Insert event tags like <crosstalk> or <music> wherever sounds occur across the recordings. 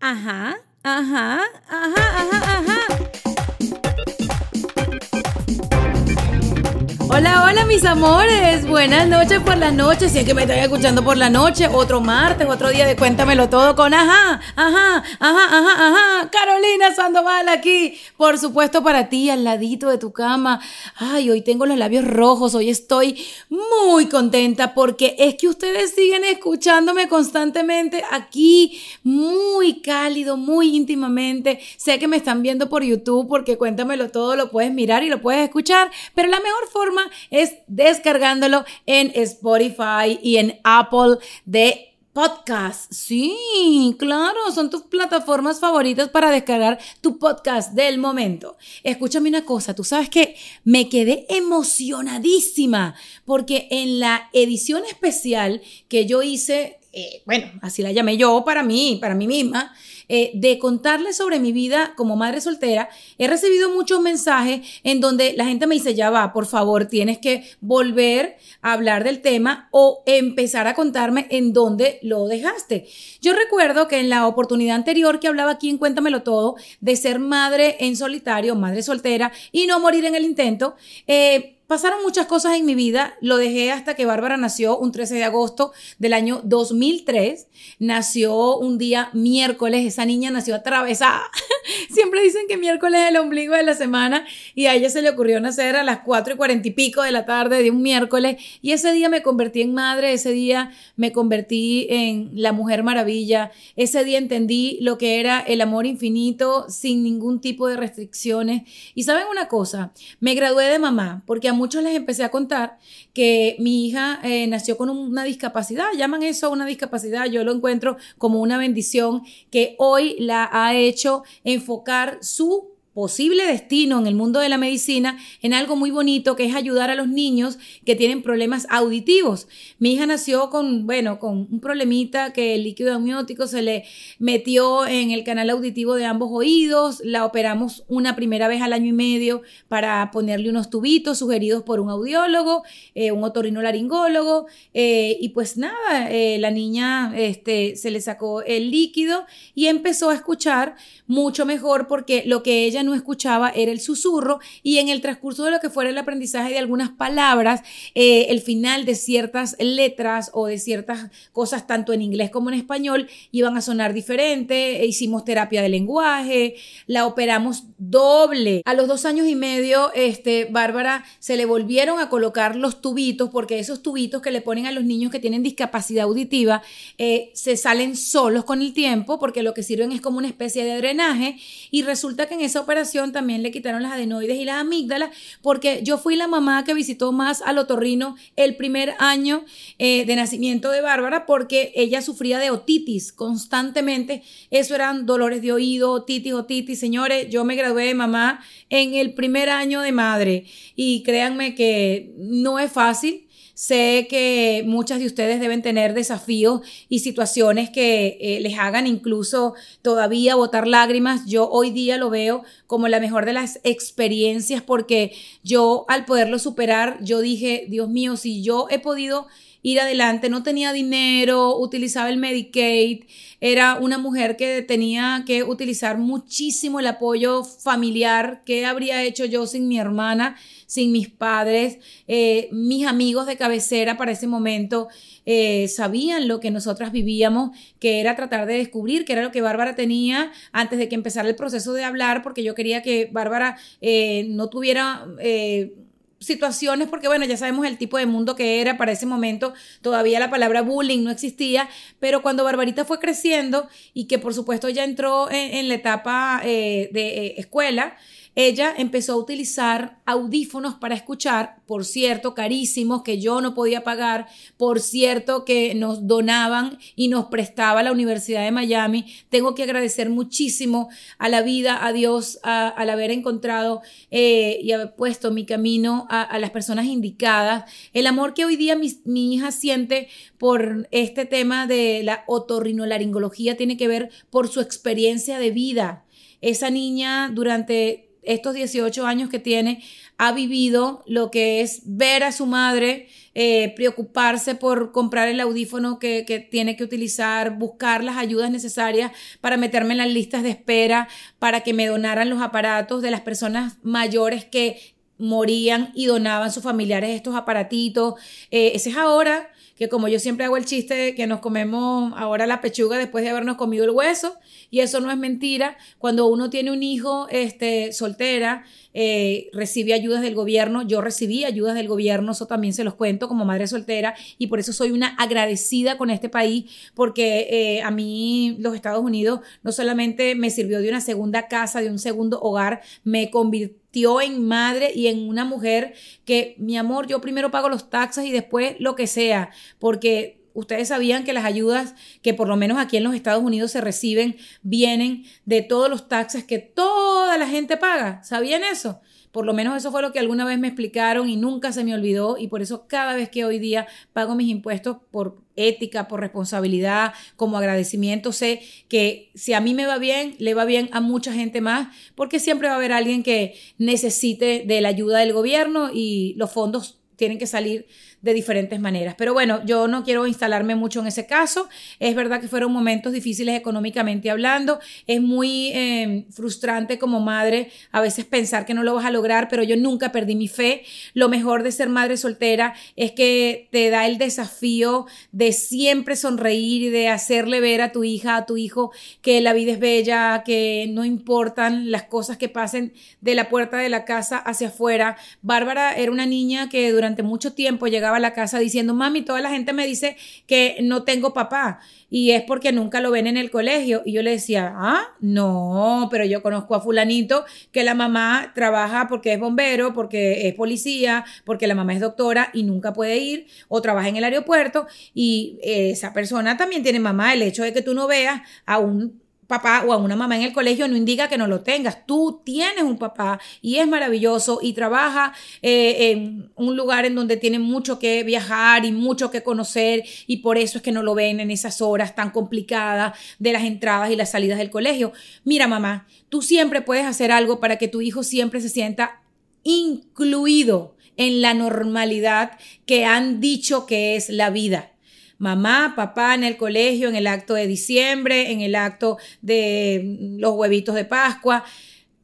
Ajá, ajá, ajá, ajá, ajá. Hola, hola mis amores, buenas noches por la noche, si es que me estoy escuchando por la noche, otro martes, otro día de Cuéntamelo Todo con ajá, ajá, ajá, ajá, ajá, Carolina Sandoval aquí, por supuesto para ti, al ladito de tu cama. Ay, hoy tengo los labios rojos, hoy estoy muy contenta porque es que ustedes siguen escuchándome constantemente aquí, muy cálido, muy íntimamente. Sé que me están viendo por YouTube porque Cuéntamelo Todo lo puedes mirar y lo puedes escuchar, pero la mejor forma es descargándolo en Spotify y en Apple de podcast. Sí, claro, son tus plataformas favoritas para descargar tu podcast del momento. Escúchame una cosa, tú sabes que me quedé emocionadísima porque en la edición especial que yo hice, eh, bueno, así la llamé yo para mí, para mí misma, eh, de contarles sobre mi vida como madre soltera, he recibido muchos mensajes en donde la gente me dice, ya va, por favor, tienes que volver a hablar del tema o empezar a contarme en dónde lo dejaste. Yo recuerdo que en la oportunidad anterior que hablaba aquí en Cuéntamelo Todo, de ser madre en solitario, madre soltera y no morir en el intento, eh, Pasaron muchas cosas en mi vida. Lo dejé hasta que Bárbara nació un 13 de agosto del año 2003. Nació un día miércoles. Esa niña nació atravesada. <laughs> Siempre dicen que miércoles es el ombligo de la semana y a ella se le ocurrió nacer a las 4 y 40 y pico de la tarde de un miércoles. Y ese día me convertí en madre. Ese día me convertí en la mujer maravilla. Ese día entendí lo que era el amor infinito sin ningún tipo de restricciones. Y saben una cosa, me gradué de mamá porque a muchos les empecé a contar que mi hija eh, nació con una discapacidad, llaman eso una discapacidad, yo lo encuentro como una bendición que hoy la ha hecho enfocar su posible destino en el mundo de la medicina en algo muy bonito que es ayudar a los niños que tienen problemas auditivos. Mi hija nació con, bueno, con un problemita que el líquido amniótico se le metió en el canal auditivo de ambos oídos, la operamos una primera vez al año y medio para ponerle unos tubitos sugeridos por un audiólogo, eh, un otorrinolaringólogo eh, y pues nada, eh, la niña este, se le sacó el líquido y empezó a escuchar mucho mejor porque lo que ella no escuchaba era el susurro y en el transcurso de lo que fuera el aprendizaje de algunas palabras, eh, el final de ciertas letras o de ciertas cosas, tanto en inglés como en español, iban a sonar diferente. E hicimos terapia de lenguaje, la operamos doble. A los dos años y medio, este, Bárbara se le volvieron a colocar los tubitos, porque esos tubitos que le ponen a los niños que tienen discapacidad auditiva eh, se salen solos con el tiempo, porque lo que sirven es como una especie de drenaje, y resulta que en esa operación también le quitaron las adenoides y las amígdalas, porque yo fui la mamá que visitó más al otorrino el primer año eh, de nacimiento de Bárbara, porque ella sufría de otitis constantemente. Eso eran dolores de oído, otitis, otitis. Señores, yo me gradué de mamá en el primer año de madre y créanme que no es fácil Sé que muchas de ustedes deben tener desafíos y situaciones que eh, les hagan incluso todavía botar lágrimas. Yo hoy día lo veo como la mejor de las experiencias porque yo al poderlo superar, yo dije, Dios mío, si yo he podido ir adelante. No tenía dinero, utilizaba el Medicaid, era una mujer que tenía que utilizar muchísimo el apoyo familiar. ¿Qué habría hecho yo sin mi hermana, sin mis padres, eh, mis amigos de cabecera para ese momento? Eh, sabían lo que nosotras vivíamos, que era tratar de descubrir qué era lo que Bárbara tenía antes de que empezara el proceso de hablar, porque yo quería que Bárbara eh, no tuviera situaciones, porque bueno, ya sabemos el tipo de mundo que era para ese momento, todavía la palabra bullying no existía, pero cuando Barbarita fue creciendo y que por supuesto ya entró en, la etapa eh, de eh, escuela, ella empezó a utilizar audífonos para escuchar, por cierto, carísimos que yo no podía pagar, por cierto, que nos donaban y nos prestaba la Universidad de Miami. Tengo que agradecer muchísimo a la vida, a Dios, al haber encontrado eh, y haber puesto mi camino a, las personas indicadas. El amor que hoy día mi, mi hija siente por este tema de la otorrinolaringología tiene que ver por su experiencia de vida. Esa niña durante estos 18 años que tiene, ha vivido lo que es ver a su madre, eh, preocuparse por comprar el audífono que, tiene que utilizar, buscar las ayudas necesarias para meterme en las listas de espera, para que me donaran los aparatos de las personas mayores que morían y donaban sus familiares estos aparatitos. Eh, ese es ahora que como yo siempre hago el chiste de que nos comemos ahora la pechuga después de habernos comido el hueso, y eso no es mentira, cuando uno tiene un hijo este, soltera, eh, recibe ayudas del gobierno, yo recibí ayudas del gobierno, eso también se los cuento como madre soltera, y por eso soy una agradecida con este país, porque eh, a mí los Estados Unidos no solamente me sirvió de una segunda casa, de un segundo hogar, me convirtió en madre y en una mujer que, mi amor, yo primero pago los taxes y después lo que sea, porque ustedes sabían que las ayudas que por lo menos aquí en los Estados Unidos se reciben vienen de todos los taxes que toda la gente paga. ¿Sabían eso? Por lo menos eso fue lo que alguna vez me explicaron y nunca se me olvidó y por eso cada vez que hoy día pago mis impuestos por ética, por responsabilidad, como agradecimiento, sé que si a mí me va bien, le va bien a mucha gente más, porque siempre va a haber alguien que necesite de la ayuda del gobierno y los fondos tienen que salir de diferentes maneras. Pero bueno, yo no quiero instalarme mucho en ese caso. Es verdad que fueron momentos difíciles económicamente hablando. Es muy em, frustrante como madre a veces pensar que no lo vas a lograr, pero yo nunca perdí mi fe. Lo mejor de ser madre soltera es que te da el desafío de siempre sonreír y de hacerle ver a tu hija, a tu hijo, que la vida es bella, que no importan las cosas que pasen de la puerta de la casa hacia afuera. Bárbara era una niña que durante mucho tiempo llegaba a la casa diciendo, mami, toda la gente me dice que no tengo papá y es porque nunca lo ven en el colegio. Y yo le decía, ah, no, pero yo conozco a fulanito que la mamá trabaja porque es bombero, porque es policía, porque la mamá es doctora y nunca puede ir o trabaja en el aeropuerto y esa persona también tiene mamá. El hecho de que tú no veas a un papá o a una mamá en el colegio no indica que no lo tengas. Tú tienes un papá y es maravilloso y trabaja eh, en un lugar en donde tiene mucho que viajar y mucho que conocer y por eso es que no lo ven en esas horas tan complicadas de las entradas y las salidas del colegio. Mira mamá, tú siempre puedes hacer algo para que tu hijo siempre se sienta incluido en la normalidad que han dicho que es la vida mamá, papá en el colegio, en el acto de diciembre, en el acto de los huevitos de Pascua.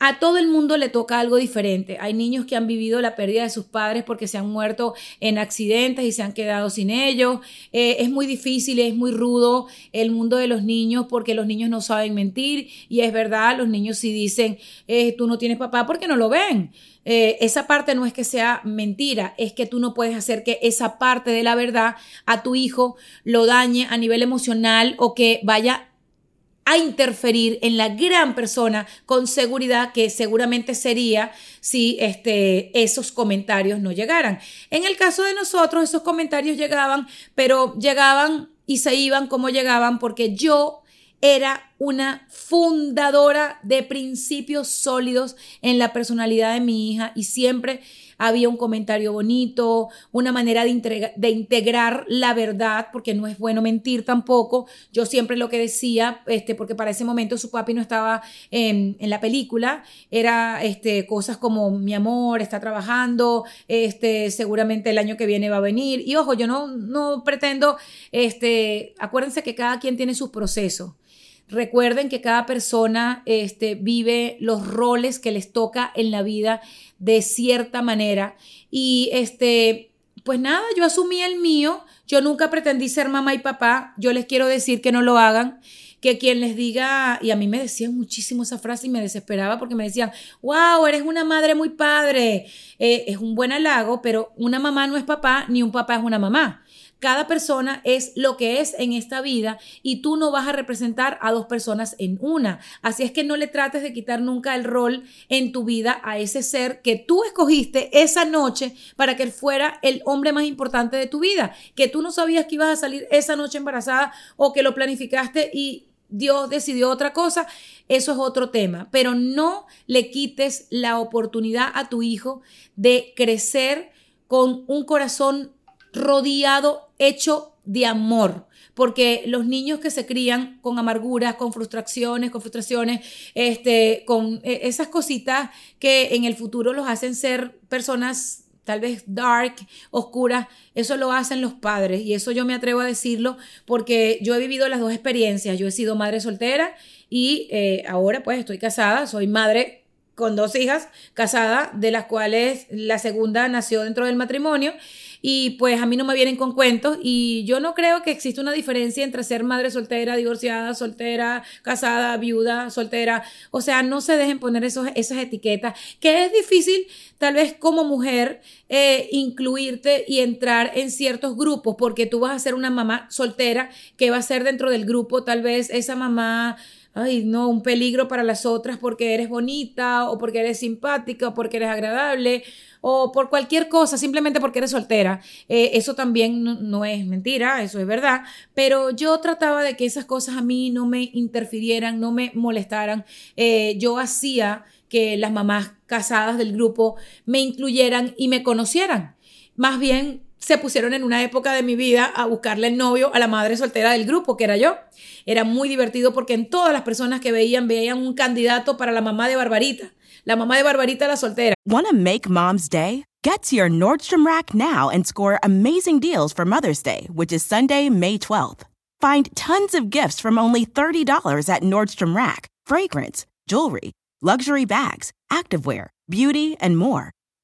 A todo el mundo le toca algo diferente. Hay niños que han vivido la pérdida de sus padres porque se han muerto en accidentes y se han quedado sin ellos. Eh, es muy difícil, es muy rudo el mundo de los niños porque los niños no saben mentir y es verdad, los niños si dicen, eh, tú no tienes papá porque no lo ven. Eh, esa parte no es que sea mentira, es que tú no puedes hacer que esa parte de la verdad a tu hijo lo dañe a nivel emocional o que vaya a interferir en la gran persona con seguridad que seguramente sería si este, esos comentarios no llegaran. En el caso de nosotros, esos comentarios llegaban, pero llegaban y se iban como llegaban porque yo era una fundadora de principios sólidos en la personalidad de mi hija y siempre había un comentario bonito, una manera de, de, integrar la verdad, porque no es bueno mentir tampoco. Yo siempre lo que decía, este, porque para ese momento su papi no estaba en, en la película, era este, cosas como mi amor, está trabajando, este, seguramente el año que viene va a venir. Y ojo, yo no, no pretendo, este, acuérdense que cada quien tiene sus procesos. Recuerden que cada persona este, vive los roles que les toca en la vida de cierta manera. Y este, pues nada, yo asumí el mío. Yo nunca pretendí ser mamá y papá. Yo les quiero decir que no lo hagan. Que quien les diga, y a mí me decían muchísimo esa frase y me desesperaba porque me decían, wow, eres una madre muy padre. Eh, es un buen halago, pero una mamá no es papá, ni un papá es una mamá. Cada persona es lo que es en esta vida y tú no vas a representar a dos personas en una. Así es que no le trates de quitar nunca el rol en tu vida a ese ser que tú escogiste esa noche para que él fuera el hombre más importante de tu vida, que tú no sabías que ibas a salir esa noche embarazada o que lo planificaste y Dios decidió otra cosa, eso es otro tema, pero no le quites la oportunidad a tu hijo de crecer con un corazón rodeado, hecho de amor. Porque los niños que se crían con amarguras, con frustraciones, con frustraciones, este, con eh, esas cositas que en el futuro los hacen ser personas tal vez dark, oscuras, eso lo hacen los padres y eso yo me atrevo a decirlo porque yo he vivido las dos experiencias, yo he sido madre soltera y eh, ahora pues estoy casada, soy madre con dos hijas, casada, de las cuales la segunda nació dentro del matrimonio y pues a mí no me vienen con cuentos y yo no creo que exista una diferencia entre ser madre soltera, divorciada, soltera, casada, viuda, soltera. O sea, no se dejen poner esos, esas etiquetas, que es difícil tal vez como mujer eh, incluirte y entrar en ciertos grupos porque tú vas a ser una mamá soltera que va a ser dentro del grupo tal vez esa mamá ay, no, un peligro para las otras porque eres bonita o porque eres simpática o porque eres agradable o por cualquier cosa, simplemente porque eres soltera. Eh, eso también no, es mentira, eso es verdad, pero yo trataba de que esas cosas a mí no me interfirieran, no me molestaran. Eh, yo hacía que las mamás casadas del grupo me incluyeran y me conocieran. Más bien se pusieron en una época de mi vida a buscarle el novio a la madre soltera del grupo, que era yo. Era muy divertido porque en todas las personas que veían, veían un candidato para la mamá de Barbarita. La mamá de Barbarita la soltera. Wanna make mom's day? Get to your Nordstrom Rack now and score amazing deals for Mother's Day, which is Sunday, May 12th. Find tons of gifts from only $30 at Nordstrom Rack. Fragrance, jewelry, luxury bags, activewear, beauty, and more.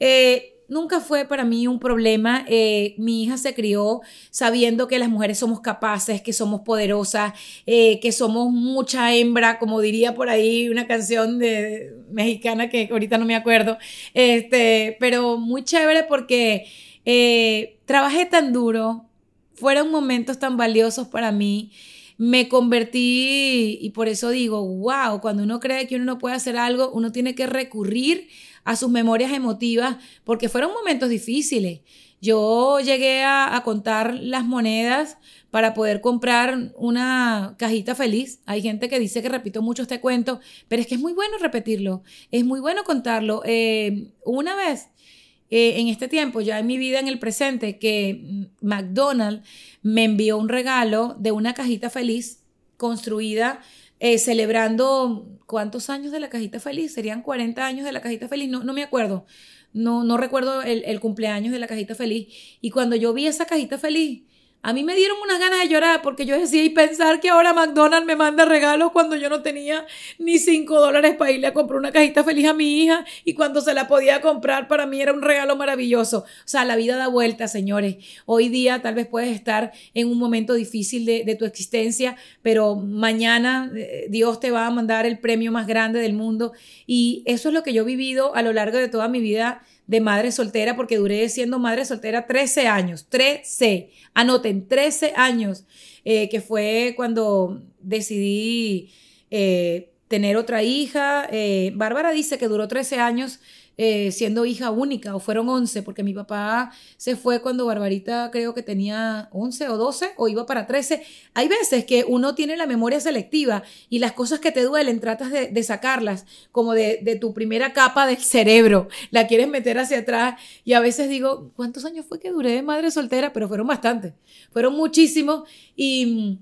Eh, nunca fue para mí un problema. Eh, mi hija se crió sabiendo que las mujeres somos capaces, que somos poderosas, eh, que somos mucha hembra, como diría por ahí una canción de mexicana que ahorita no me acuerdo. Este, pero muy chévere porque trabajé tan duro, fueron momentos tan valiosos para mí me convertí y por eso digo, wow, cuando uno cree que uno no puede hacer algo, uno tiene que recurrir a sus memorias emotivas, porque fueron momentos difíciles. Yo llegué a, contar las monedas para poder comprar una cajita feliz. Hay gente que dice que repito mucho este cuento, pero es que es muy bueno repetirlo, es muy bueno contarlo. Eh, una vez eh, en este tiempo, ya en mi vida en el presente, que McDonald's me envió un regalo de una cajita feliz construida eh, celebrando cuántos años de la cajita feliz, serían 40 años de la cajita feliz, no, no me acuerdo, no, no recuerdo el, el, cumpleaños de la cajita feliz. Y cuando yo vi esa cajita feliz, A mí me dieron unas ganas de llorar porque yo decía, y pensar que ahora McDonald's me manda regalos cuando yo no tenía ni cinco dólares para irle a comprar una cajita feliz a mi hija y cuando se la podía comprar para mí era un regalo maravilloso. O sea, la vida da vuelta, señores. Hoy día tal vez puedes estar en un momento difícil de, de tu existencia, pero mañana eh, Dios te va a mandar el premio más grande del mundo y eso es lo que yo he vivido a lo largo de toda mi vida de madre soltera porque duré siendo madre soltera 13 años, 13, anoten, 13 años, eh, que fue cuando decidí eh, tener otra hija. Eh, Bárbara dice que duró 13 años eh, siendo hija única, o fueron 11, porque mi papá se fue cuando Barbarita creo que tenía 11 o 12 o iba para 13. Hay veces que uno tiene la memoria selectiva y las cosas que te duelen tratas de, sacarlas como de, de, tu primera capa del cerebro, la quieres meter hacia atrás y a veces digo, ¿cuántos años fue que duré de madre soltera? Pero fueron bastantes, fueron muchísimos y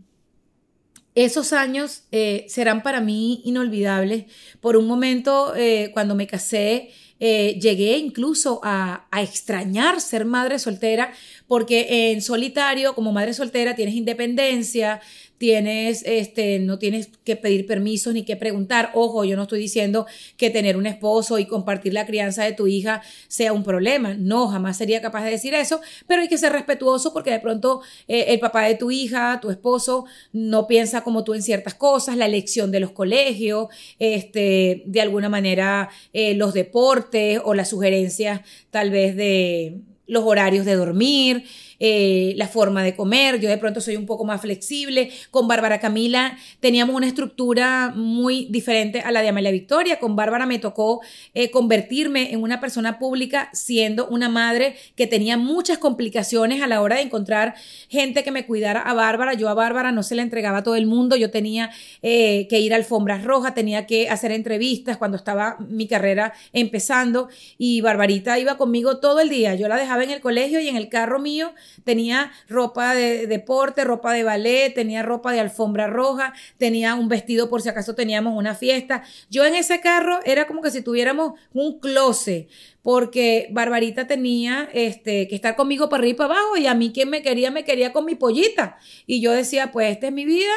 esos años eh, serán para mí inolvidables. Por un momento, eh, cuando me casé, eh, llegué incluso a, a, extrañar ser madre soltera, porque en solitario, como madre soltera, tienes independencia, tienes, este, no tienes que pedir permisos ni que preguntar. Ojo, yo no estoy diciendo que tener un esposo y compartir la crianza de tu hija sea un problema. No, jamás sería capaz de decir eso, pero hay que ser respetuoso porque de pronto eh, el papá de tu hija, tu esposo, no piensa como tú en ciertas cosas, la elección de los colegios, este, de alguna manera eh, los deportes o las sugerencias tal vez de los horarios de dormir. Eh, la forma de comer, yo de pronto soy un poco más flexible. Con Bárbara Camila teníamos una estructura muy diferente a la de Amelia Victoria. Con Bárbara me tocó eh, convertirme en una persona pública siendo una madre que tenía muchas complicaciones a la hora de encontrar gente que me cuidara a Bárbara. Yo a Bárbara no se la entregaba a todo el mundo, yo tenía eh, que ir a alfombras rojas, tenía que hacer entrevistas cuando estaba mi carrera empezando y Barbarita iba conmigo todo el día. Yo la dejaba en el colegio y en el carro mío tenía ropa de deporte, ropa de ballet, tenía ropa de alfombra roja, tenía un vestido por si acaso teníamos una fiesta. Yo en ese carro era como que si tuviéramos un closet, porque Barbarita tenía este, que estar conmigo para arriba y para abajo y a mí quien me quería, me quería con mi pollita. Y yo decía, pues esta es mi vida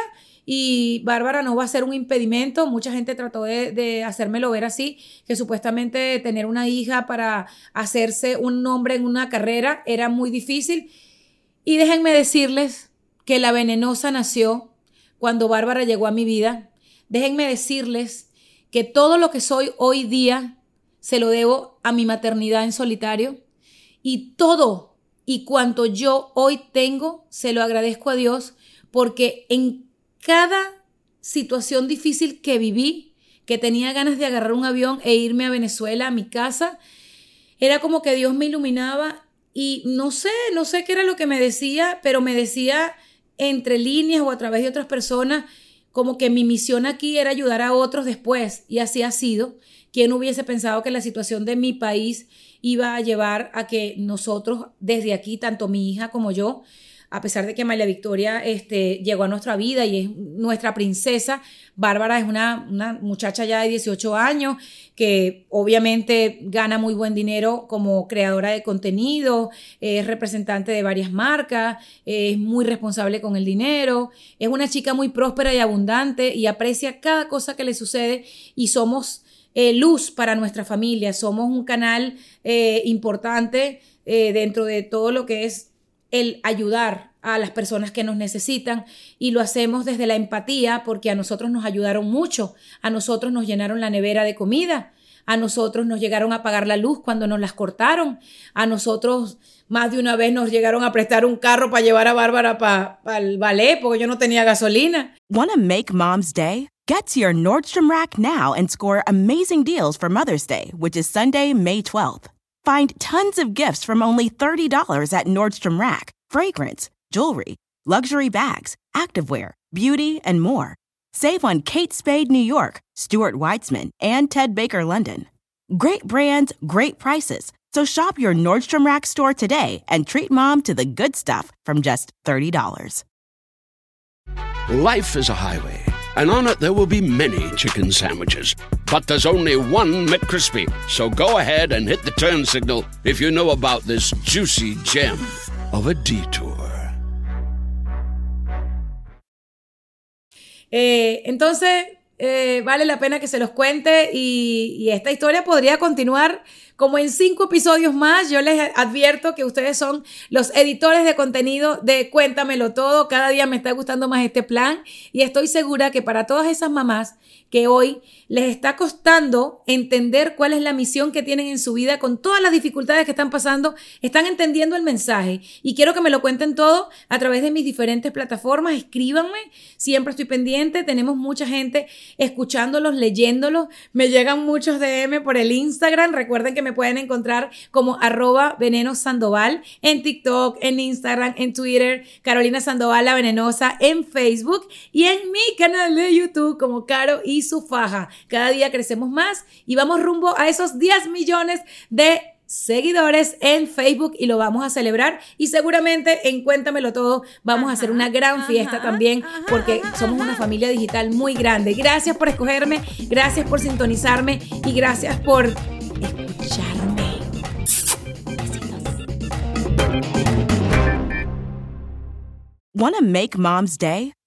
y Bárbara no va a ser un impedimento. Mucha gente trató de, de, hacérmelo ver así, que supuestamente tener una hija para hacerse un nombre en una carrera era muy difícil. Y déjenme decirles que la venenosa nació cuando Bárbara llegó a mi vida. Déjenme decirles que todo lo que soy hoy día se lo debo a mi maternidad en solitario y todo y cuanto yo hoy tengo se lo agradezco a Dios porque en cada situación difícil que viví, que tenía ganas de agarrar un avión e irme a Venezuela, a mi casa, era como que Dios me iluminaba y no sé, no sé qué era lo que me decía, pero me decía entre líneas o a través de otras personas, como que mi misión aquí era ayudar a otros después, y así ha sido. ¿Quién hubiese pensado que la situación de mi país iba a llevar a que nosotros desde aquí, tanto mi hija como yo, a pesar de que María Victoria este, llegó a nuestra vida y es nuestra princesa, Bárbara es una, muchacha ya de 18 años que obviamente gana muy buen dinero como creadora de contenido, es representante de varias marcas, es muy responsable con el dinero, es una chica muy próspera y abundante y aprecia cada cosa que le sucede y somos... Eh, luz para nuestra familia, somos un canal eh, importante eh, dentro de todo lo que es el ayudar a las personas que nos necesitan y lo hacemos desde la empatía porque a nosotros nos ayudaron mucho, a nosotros nos llenaron la nevera de comida, a nosotros nos llegaron a pagar la luz cuando nos las cortaron, a nosotros más de una vez nos llegaron a prestar un carro para llevar a Bárbara para pa el ballet porque yo no tenía gasolina. Wanna make mom's day? Get to your Nordstrom Rack now and score amazing deals for Mother's Day, which is Sunday, May 12th. Find tons of gifts from only $30 at Nordstrom Rack. Fragrance, jewelry, luxury bags, activewear, beauty, and more. Save on Kate Spade New York, Stuart Weitzman, and Ted Baker London. Great brands, great prices. So shop your Nordstrom Rack store today and treat mom to the good stuff from just $30. Life is a highway, and on it there will be many chicken sandwiches. But there's only one McKrispy. so go ahead and hit the turn signal if you know about this juicy gem of a detour. Eh, entonces, eh, vale la pena que se los cuente y, y esta historia podría continuar como en cinco episodios más. Yo les advierto que ustedes son los editores de contenido de Cuéntamelo Todo. Cada día me está gustando más este plan y estoy segura que para todas esas mamás que hoy les está costando entender cuál es la misión que tienen en su vida con todas las dificultades que están pasando, están entendiendo el mensaje. Y quiero que me lo cuenten todo a través de mis diferentes plataformas, escríbanme, siempre estoy pendiente, tenemos mucha gente escuchándolos, leyéndolos, me llegan muchos DM por el Instagram, recuerden que me pueden encontrar como arroba veneno sandoval en TikTok, en Instagram, en Twitter, Carolina Sandoval la venenosa en Facebook y en mi canal de YouTube como Caro y su faja. Cada día crecemos más y vamos rumbo a esos 10 millones de seguidores en Facebook y lo vamos a celebrar y seguramente en Cuéntamelo Todo vamos a hacer una gran fiesta también porque somos una familia digital muy grande. Gracias por escogerme, gracias por sintonizarme y gracias por escucharme. Want to make mom's day?